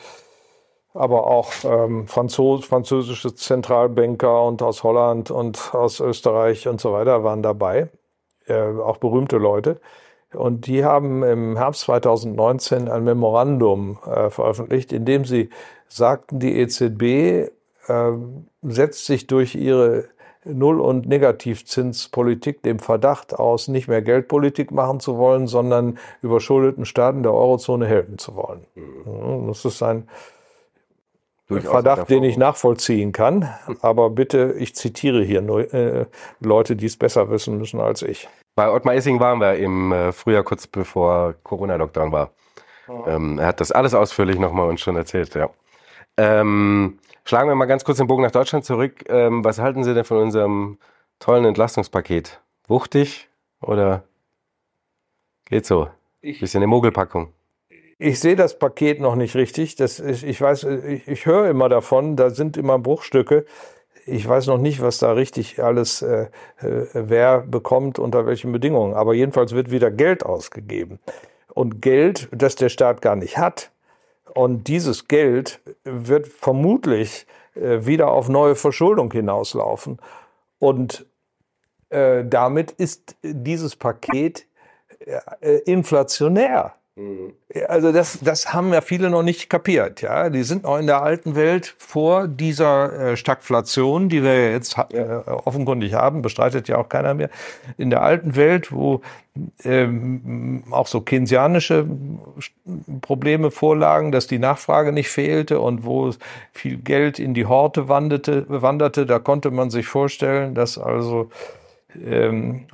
aber auch ähm, Franzos französische Zentralbanker und aus Holland und aus Österreich und so weiter waren dabei, äh, auch berühmte Leute. Und die haben im Herbst 2019 ein Memorandum äh, veröffentlicht, in dem sie sagten, die EZB äh, setzt sich durch ihre Null- und Negativzinspolitik dem Verdacht aus, nicht mehr Geldpolitik machen zu wollen, sondern überschuldeten Staaten der Eurozone helfen zu wollen. Mhm. Das ist ein Verdacht, den ich nachvollziehen kann. Aber bitte, ich zitiere hier nur äh, Leute, die es besser wissen müssen als ich. Bei Ottmar Essing waren wir im äh, Frühjahr, kurz bevor Corona-Lockdown war. Ähm, er hat das alles ausführlich nochmal uns schon erzählt, ja. Ähm, Schlagen wir mal ganz kurz den Bogen nach Deutschland zurück. Ähm, was halten Sie denn von unserem tollen Entlastungspaket? Wuchtig oder geht so? Ich, Bisschen eine Mogelpackung. Ich sehe das Paket noch nicht richtig. Das, ich, ich weiß, ich, ich höre immer davon, da sind immer Bruchstücke. Ich weiß noch nicht, was da richtig alles, äh, äh, wer bekommt, unter welchen Bedingungen. Aber jedenfalls wird wieder Geld ausgegeben. Und Geld, das der Staat gar nicht hat, und dieses Geld wird vermutlich äh, wieder auf neue Verschuldung hinauslaufen. Und äh, damit ist dieses Paket äh, inflationär. Mhm. Also das, das haben ja viele noch nicht kapiert. Ja, die sind noch in der alten Welt vor dieser äh, Stagflation, die wir jetzt äh, offenkundig haben, bestreitet ja auch keiner mehr. In der alten Welt, wo ähm, auch so keynesianische Probleme vorlagen, dass die Nachfrage nicht fehlte und wo viel Geld in die Horte wanderte, wanderte, da konnte man sich vorstellen, dass also ähm,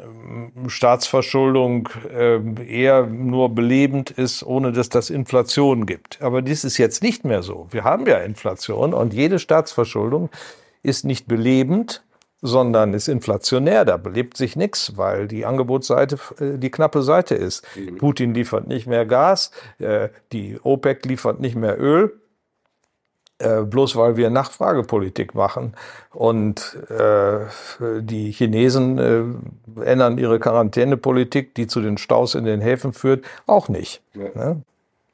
Staatsverschuldung ähm, eher nur belebend ist, ohne dass das Inflation gibt. Aber dies ist jetzt nicht mehr so. Wir haben ja Inflation und jede Staatsverschuldung ist nicht belebend, sondern ist inflationär. Da belebt sich nichts, weil die Angebotsseite äh, die knappe Seite ist. Mhm. Putin liefert nicht mehr Gas, äh, die OPEC liefert nicht mehr Öl äh, bloß weil wir Nachfragepolitik machen und äh, die Chinesen äh, ändern ihre Quarantänepolitik, die zu den Staus in den Häfen führt, auch nicht. Ja. Ne?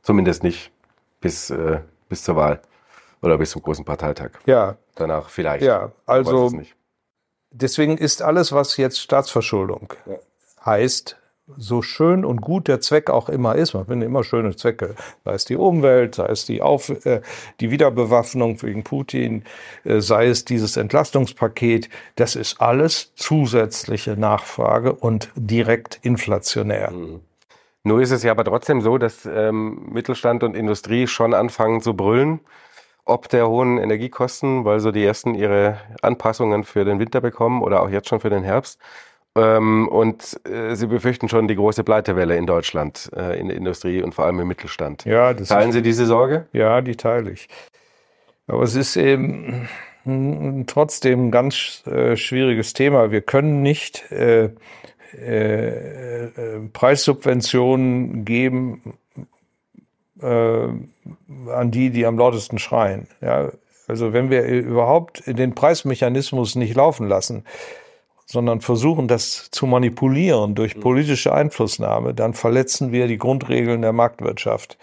Zumindest nicht bis, äh, bis zur Wahl oder bis zum großen Parteitag. Ja. Danach vielleicht. Ja, also deswegen ist alles, was jetzt Staatsverschuldung ja. heißt, so schön und gut der Zweck auch immer ist, man findet immer schöne Zwecke, sei es die Umwelt, sei es die, Auf, äh, die Wiederbewaffnung wegen Putin, äh, sei es dieses Entlastungspaket, das ist alles zusätzliche Nachfrage und direkt inflationär. Mhm. Nur ist es ja aber trotzdem so, dass ähm, Mittelstand und Industrie schon anfangen zu brüllen, ob der hohen Energiekosten, weil so die ersten ihre Anpassungen für den Winter bekommen oder auch jetzt schon für den Herbst. Ähm, und äh, Sie befürchten schon die große Pleitewelle in Deutschland, äh, in der Industrie und vor allem im Mittelstand. Ja, Teilen Sie diese Sorge? Ja, die teile ich. Aber es ist eben trotzdem ein ganz äh, schwieriges Thema. Wir können nicht äh, äh, Preissubventionen geben äh, an die, die am lautesten schreien. Ja, also wenn wir überhaupt den Preismechanismus nicht laufen lassen, sondern versuchen, das zu manipulieren durch politische Einflussnahme, dann verletzen wir die Grundregeln der Marktwirtschaft.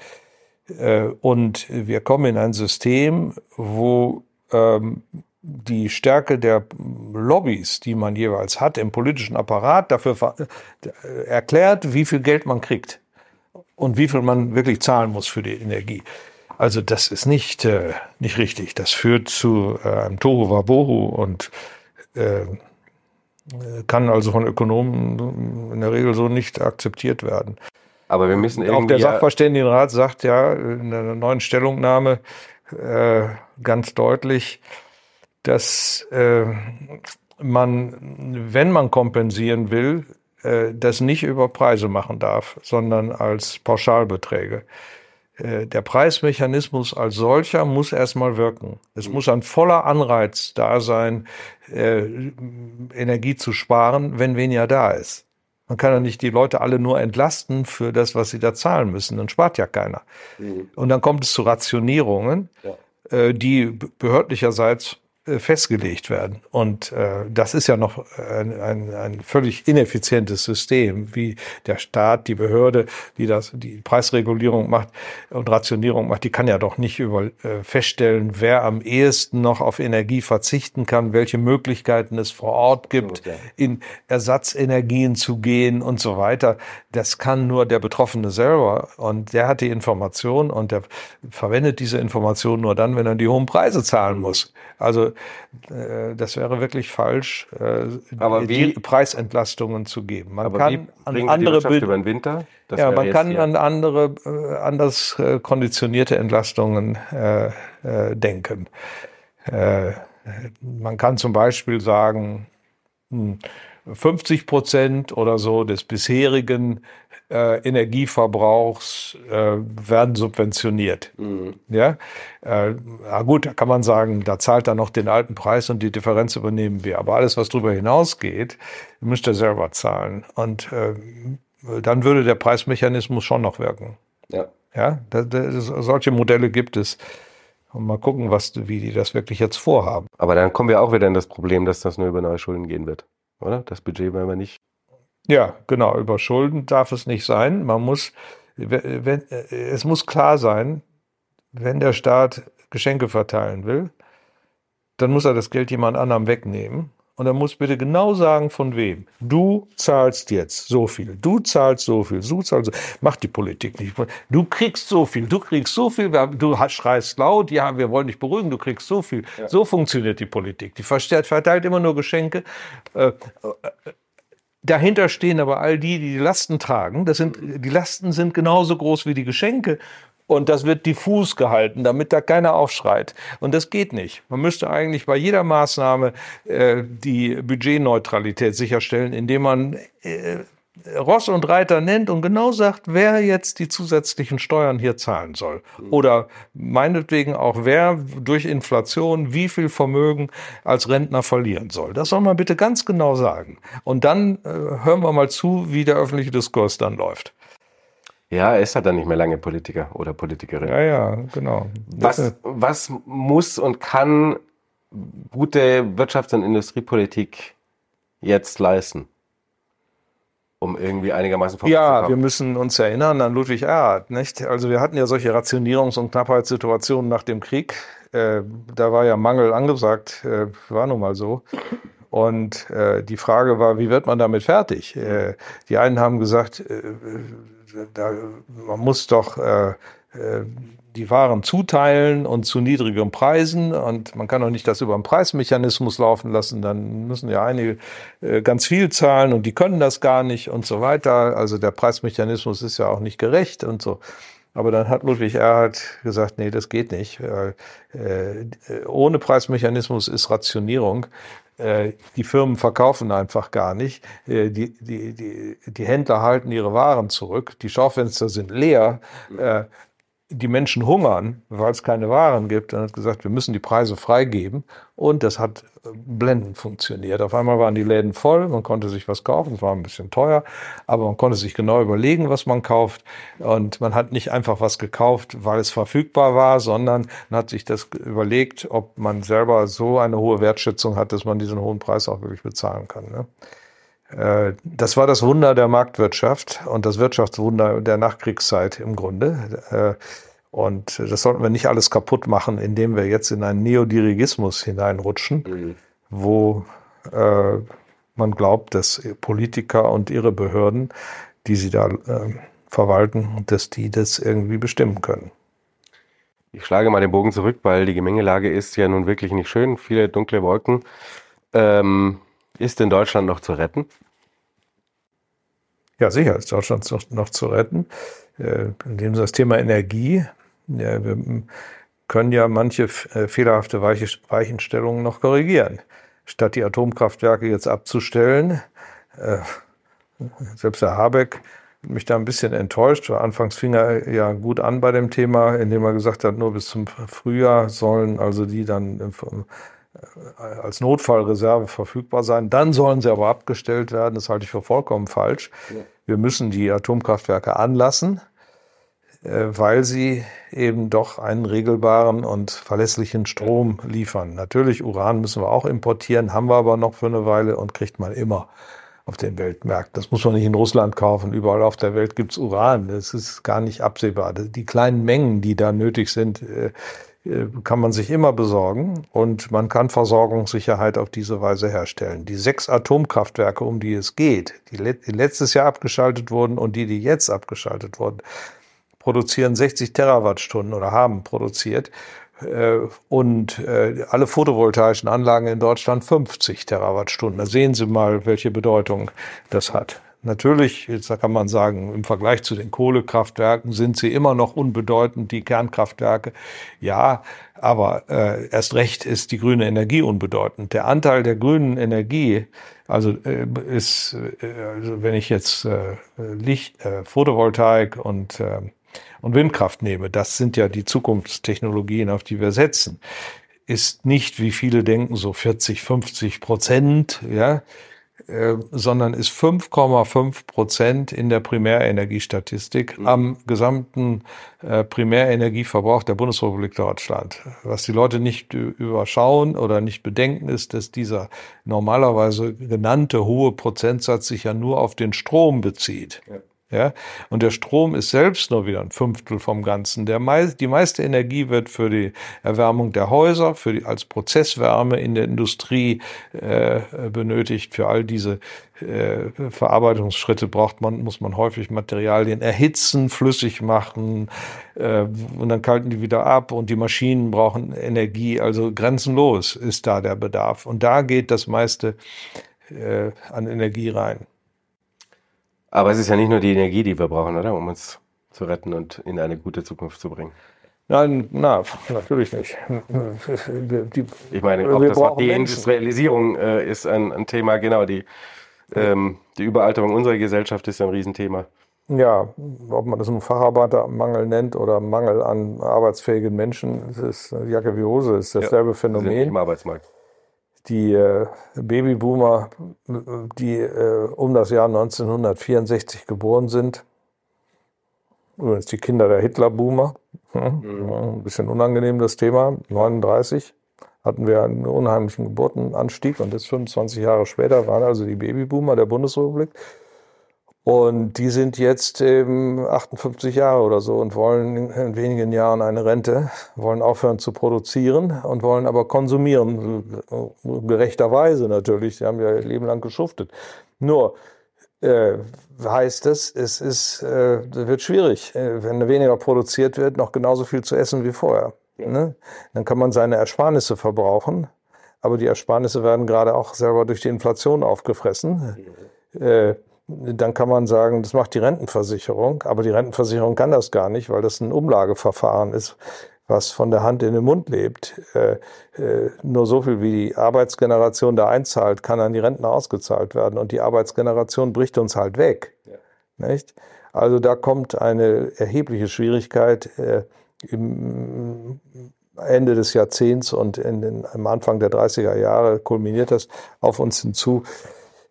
Äh, und wir kommen in ein System, wo ähm, die Stärke der Lobbys, die man jeweils hat im politischen Apparat, dafür äh, erklärt, wie viel Geld man kriegt und wie viel man wirklich zahlen muss für die Energie. Also das ist nicht, äh, nicht richtig. Das führt zu äh, einem Tohu Wabohu und äh, kann also von Ökonomen in der Regel so nicht akzeptiert werden. Aber wir müssen irgendwie. Auch der Sachverständigenrat sagt ja in einer neuen Stellungnahme äh, ganz deutlich, dass äh, man, wenn man kompensieren will, äh, das nicht über Preise machen darf, sondern als Pauschalbeträge. Äh, der Preismechanismus als solcher muss erstmal wirken. Es muss ein voller Anreiz da sein, äh, Energie zu sparen, wenn weniger da ist. Man kann ja nicht die Leute alle nur entlasten für das, was sie da zahlen müssen. Dann spart ja keiner. Mhm. Und dann kommt es zu Rationierungen, ja. die behördlicherseits äh, festgelegt werden. Und äh, das ist ja noch ein, ein, ein völlig ineffizientes System, wie der Staat, die Behörde, die das, die Preisregulierung macht und Rationierung macht, die kann ja doch nicht über äh, feststellen, wer am ehesten noch auf Energie verzichten kann, welche Möglichkeiten es vor Ort gibt, okay. in Ersatzenergien zu gehen und so weiter. Das kann nur der Betroffene selber. Und der hat die Information und der verwendet diese Information nur dann, wenn er die hohen Preise zahlen muss. Also äh, das wäre wirklich falsch, äh, aber wie, Preisentlastungen zu geben. Man kann an andere über den Winter. Das ja, man kann an andere äh, anders äh, konditionierte Entlastungen äh, äh, denken. Äh, man kann zum Beispiel sagen, 50 hm, Prozent oder so des bisherigen äh, Energieverbrauchs äh, werden subventioniert. Mhm. Ja, äh, na gut, da kann man sagen, da zahlt er noch den alten Preis und die Differenz übernehmen wir. Aber alles, was darüber hinausgeht, müsst ihr selber zahlen. Und äh, dann würde der Preismechanismus schon noch wirken. Ja, ja das, das, solche Modelle gibt es. Und mal gucken, was, wie die das wirklich jetzt vorhaben. Aber dann kommen wir auch wieder in das Problem, dass das nur über neue Schulden gehen wird. Oder? Das Budget werden wir nicht ja, genau. Über Schulden darf es nicht sein. Man muss, wenn, es muss klar sein, wenn der Staat Geschenke verteilen will, dann muss er das Geld jemand anderem wegnehmen. Und er muss bitte genau sagen, von wem. Du zahlst jetzt so viel. Du zahlst so viel. Du zahlst so. Macht die Politik nicht. Du kriegst so viel. Du kriegst so viel. Du schreist laut. Ja, wir wollen dich beruhigen. Du kriegst so viel. Ja. So funktioniert die Politik. Die verteilt immer nur Geschenke. Dahinter stehen aber all die, die die Lasten tragen. Das sind, die Lasten sind genauso groß wie die Geschenke. Und das wird diffus gehalten, damit da keiner aufschreit. Und das geht nicht. Man müsste eigentlich bei jeder Maßnahme äh, die Budgetneutralität sicherstellen, indem man äh, Ross und Reiter nennt und genau sagt, wer jetzt die zusätzlichen Steuern hier zahlen soll. Oder meinetwegen auch, wer durch Inflation wie viel Vermögen als Rentner verlieren soll. Das soll man bitte ganz genau sagen. Und dann äh, hören wir mal zu, wie der öffentliche Diskurs dann läuft. Ja, er ist halt dann nicht mehr lange Politiker oder Politikerin. Ja, ja, genau. Was, was muss und kann gute Wirtschafts- und Industriepolitik jetzt leisten? Um irgendwie einigermaßen Ja, wir müssen uns erinnern an Ludwig Erhard, nicht? Also wir hatten ja solche Rationierungs- und Knappheitssituationen nach dem Krieg. Äh, da war ja Mangel angesagt, äh, war nun mal so. Und äh, die Frage war, wie wird man damit fertig? Äh, die einen haben gesagt, äh, da, man muss doch äh, äh, die Waren zuteilen und zu niedrigen Preisen und man kann auch nicht das über einen Preismechanismus laufen lassen, dann müssen ja einige äh, ganz viel zahlen und die können das gar nicht und so weiter. Also der Preismechanismus ist ja auch nicht gerecht und so. Aber dann hat Ludwig Erhard gesagt, nee, das geht nicht. Äh, ohne Preismechanismus ist Rationierung. Äh, die Firmen verkaufen einfach gar nicht. Äh, die, die, die, die Händler halten ihre Waren zurück. Die Schaufenster sind leer. Äh, die Menschen hungern, weil es keine Waren gibt, und hat gesagt, wir müssen die Preise freigeben. Und das hat blendend funktioniert. Auf einmal waren die Läden voll, man konnte sich was kaufen, es war ein bisschen teuer, aber man konnte sich genau überlegen, was man kauft. Und man hat nicht einfach was gekauft, weil es verfügbar war, sondern man hat sich das überlegt, ob man selber so eine hohe Wertschätzung hat, dass man diesen hohen Preis auch wirklich bezahlen kann. Ne? Äh, das war das Wunder der Marktwirtschaft und das Wirtschaftswunder der Nachkriegszeit im Grunde. Äh, und das sollten wir nicht alles kaputt machen, indem wir jetzt in einen Neodirigismus hineinrutschen, mhm. wo äh, man glaubt, dass Politiker und ihre Behörden, die sie da äh, verwalten, dass die das irgendwie bestimmen können. Ich schlage mal den Bogen zurück, weil die Gemengelage ist ja nun wirklich nicht schön. Viele dunkle Wolken. Ähm, ist in Deutschland noch zu retten? Ja, sicher ist Deutschland noch, noch zu retten. Äh, indem das Thema Energie ja, wir können ja manche äh, fehlerhafte Weichenstellungen noch korrigieren. Statt die Atomkraftwerke jetzt abzustellen, äh, selbst Herr Habeck hat mich da ein bisschen enttäuscht, anfangs fing er ja gut an bei dem Thema, indem er gesagt hat, nur bis zum Frühjahr sollen also die dann als Notfallreserve verfügbar sein. Dann sollen sie aber abgestellt werden. Das halte ich für vollkommen falsch. Wir müssen die Atomkraftwerke anlassen. Äh, weil sie eben doch einen regelbaren und verlässlichen Strom liefern. Natürlich, Uran müssen wir auch importieren, haben wir aber noch für eine Weile und kriegt man immer auf den Weltmärkten. Das muss man nicht in Russland kaufen. Überall auf der Welt gibt's Uran. Das ist gar nicht absehbar. Die kleinen Mengen, die da nötig sind, äh, kann man sich immer besorgen und man kann Versorgungssicherheit auf diese Weise herstellen. Die sechs Atomkraftwerke, um die es geht, die letztes Jahr abgeschaltet wurden und die, die jetzt abgeschaltet wurden, produzieren 60 Terawattstunden oder haben produziert äh, und äh, alle photovoltaischen Anlagen in Deutschland 50 Terawattstunden. Da sehen Sie mal, welche Bedeutung das hat. Natürlich, jetzt kann man sagen, im Vergleich zu den Kohlekraftwerken sind sie immer noch unbedeutend, die Kernkraftwerke. Ja, aber äh, erst recht ist die grüne Energie unbedeutend. Der Anteil der grünen Energie, also äh, ist, äh, also wenn ich jetzt äh, Licht, äh, Photovoltaik und äh, und Windkraft nehme, das sind ja die Zukunftstechnologien, auf die wir setzen, ist nicht, wie viele denken, so 40, 50 Prozent, ja, äh, sondern ist 5,5 Prozent in der Primärenergiestatistik mhm. am gesamten äh, Primärenergieverbrauch der Bundesrepublik Deutschland. Was die Leute nicht überschauen oder nicht bedenken, ist, dass dieser normalerweise genannte hohe Prozentsatz sich ja nur auf den Strom bezieht. Ja. Ja, und der Strom ist selbst nur wieder ein Fünftel vom Ganzen. Der mei die meiste Energie wird für die Erwärmung der Häuser, für die, als Prozesswärme in der Industrie äh, benötigt. Für all diese äh, Verarbeitungsschritte braucht man, muss man häufig Materialien erhitzen, flüssig machen äh, und dann kalten die wieder ab und die Maschinen brauchen Energie. Also grenzenlos ist da der Bedarf. Und da geht das meiste äh, an Energie rein. Aber es ist ja nicht nur die Energie, die wir brauchen, oder? Um uns zu retten und in eine gute Zukunft zu bringen. Nein, na, natürlich nicht. Die, ich meine, auch das Wort Deindustrialisierung äh, ist ein, ein, Thema, genau. Die, ähm, die Überalterung unserer Gesellschaft ist ein Riesenthema. Ja, ob man das nun Facharbeitermangel nennt oder Mangel an arbeitsfähigen Menschen, das ist Jacke wie Hose, ist dasselbe ja, Phänomen. Im Arbeitsmarkt die äh, Babyboomer, die äh, um das Jahr 1964 geboren sind, übrigens die Kinder der Hitlerboomer, hm, mhm. ein bisschen unangenehm das Thema, 39 hatten wir einen unheimlichen Geburtenanstieg und jetzt 25 Jahre später waren also die Babyboomer der Bundesrepublik und die sind jetzt eben 58 Jahre oder so und wollen in wenigen Jahren eine Rente, wollen aufhören zu produzieren und wollen aber konsumieren. Gerechterweise natürlich. Sie haben ja ihr Leben lang geschuftet. Nur äh, heißt es, es ist, äh, wird schwierig, äh, wenn weniger produziert wird, noch genauso viel zu essen wie vorher. Ne? Dann kann man seine Ersparnisse verbrauchen, aber die Ersparnisse werden gerade auch selber durch die Inflation aufgefressen. Äh, dann kann man sagen, das macht die Rentenversicherung, aber die Rentenversicherung kann das gar nicht, weil das ein Umlageverfahren ist, was von der Hand in den Mund lebt. Äh, äh, nur so viel wie die Arbeitsgeneration da einzahlt, kann an die Renten ausgezahlt werden und die Arbeitsgeneration bricht uns halt weg. Ja. Nicht? Also da kommt eine erhebliche Schwierigkeit äh, im Ende des Jahrzehnts und in den, am Anfang der 30er Jahre kulminiert das auf uns hinzu,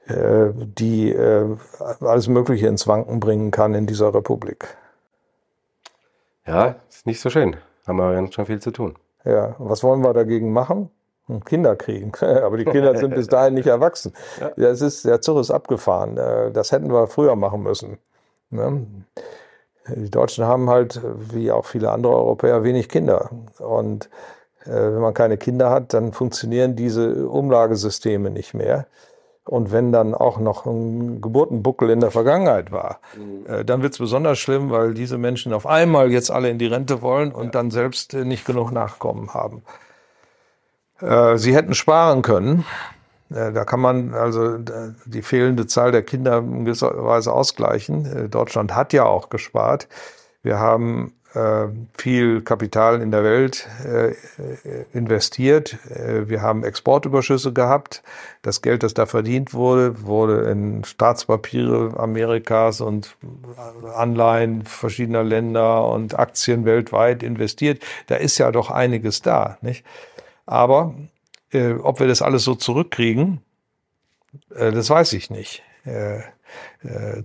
die äh, alles Mögliche ins Wanken bringen kann in dieser Republik. Ja, ist nicht so schön. Haben wir ganz schon viel zu tun. Ja, was wollen wir dagegen machen? Kinder kriegen. Aber die Kinder sind bis dahin nicht erwachsen. Ja. Das ist, der Zug ist abgefahren. Äh, das hätten wir früher machen müssen. Ne? Die Deutschen haben halt, wie auch viele andere Europäer, wenig Kinder. Und äh, wenn man keine Kinder hat, dann funktionieren diese Umlagesysteme nicht mehr. Und wenn dann auch noch ein Geburtenbuckel in der Vergangenheit war, mhm. äh, dann wird es besonders schlimm, weil diese Menschen auf einmal jetzt alle in die Rente wollen und ja. dann selbst äh, nicht genug Nachkommen haben. Äh, sie hätten sparen können. Äh, da kann man also die fehlende Zahl der Kinder in gewisser Weise ausgleichen. Äh, Deutschland hat ja auch gespart. Wir haben viel Kapital in der Welt investiert. Wir haben Exportüberschüsse gehabt. Das Geld, das da verdient wurde, wurde in Staatspapiere Amerikas und Anleihen verschiedener Länder und Aktien weltweit investiert. Da ist ja doch einiges da, nicht? Aber äh, ob wir das alles so zurückkriegen, äh, das weiß ich nicht. Äh, äh,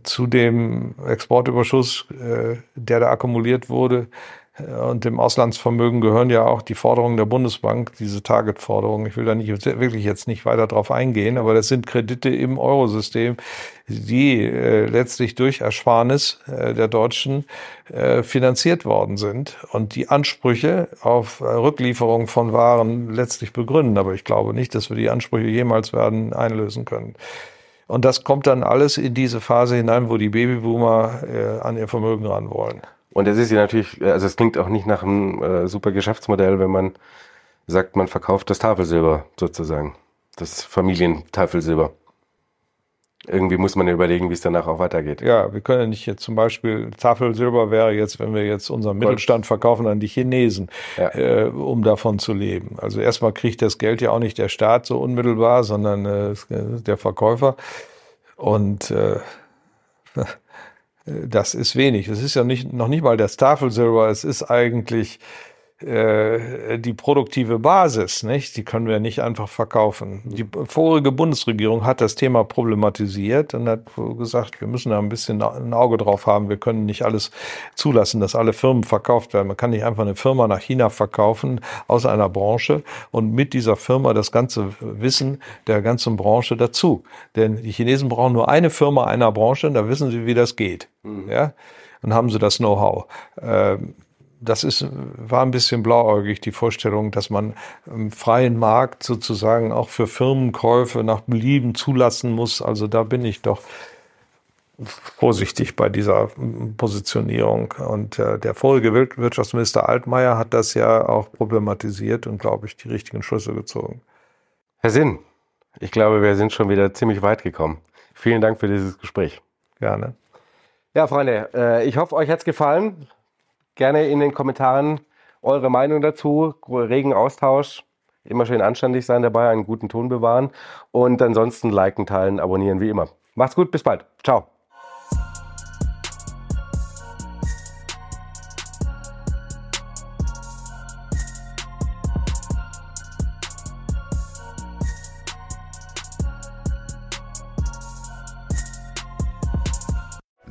zu dem Exportüberschuss, äh, der da akkumuliert wurde, und dem Auslandsvermögen gehören ja auch die Forderungen der Bundesbank, diese Target-Forderungen. Ich will da nicht wirklich jetzt nicht weiter drauf eingehen, aber das sind Kredite im Eurosystem, die äh, letztlich durch Ersparnis äh, der Deutschen äh, finanziert worden sind und die Ansprüche auf äh, Rücklieferung von Waren letztlich begründen. Aber ich glaube nicht, dass wir die Ansprüche jemals werden einlösen können. Und das kommt dann alles in diese Phase hinein, wo die Babyboomer äh, an ihr Vermögen ran wollen. Und es ist ja natürlich, also es klingt auch nicht nach einem äh, super Geschäftsmodell, wenn man sagt, man verkauft das Tafelsilber sozusagen, das Familientafelsilber. Irgendwie muss man überlegen, wie es danach auch weitergeht. Ja, wir können ja nicht jetzt zum Beispiel, Tafelsilber wäre jetzt, wenn wir jetzt unseren Mittelstand verkaufen an die Chinesen, ja. äh, um davon zu leben. Also erstmal kriegt das Geld ja auch nicht der Staat so unmittelbar, sondern äh, der Verkäufer. Und äh, das ist wenig. Es ist ja nicht, noch nicht mal das Tafelsilber, es ist eigentlich äh, die produktive Basis, nicht? Die können wir nicht einfach verkaufen. Die vorige Bundesregierung hat das Thema problematisiert und hat gesagt, wir müssen da ein bisschen ein Auge drauf haben. Wir können nicht alles zulassen, dass alle Firmen verkauft werden. Man kann nicht einfach eine Firma nach China verkaufen aus einer Branche und mit dieser Firma das ganze Wissen der ganzen Branche dazu. Denn die Chinesen brauchen nur eine Firma einer Branche, und da wissen sie, wie das geht. Mhm. Ja? Und haben sie das Know-how. Ähm, das ist, war ein bisschen blauäugig, die Vorstellung, dass man im freien Markt sozusagen auch für Firmenkäufe nach Belieben zulassen muss. Also da bin ich doch vorsichtig bei dieser Positionierung. Und äh, der vorige Wirtschaftsminister Altmaier hat das ja auch problematisiert und, glaube ich, die richtigen Schlüsse gezogen. Herr Sinn, ich glaube, wir sind schon wieder ziemlich weit gekommen. Vielen Dank für dieses Gespräch. Gerne. Ja, Freunde, äh, ich hoffe, euch hat es gefallen. Gerne in den Kommentaren eure Meinung dazu, regen Austausch. Immer schön anständig sein dabei, einen guten Ton bewahren. Und ansonsten liken, teilen, abonnieren wie immer. Macht's gut, bis bald. Ciao.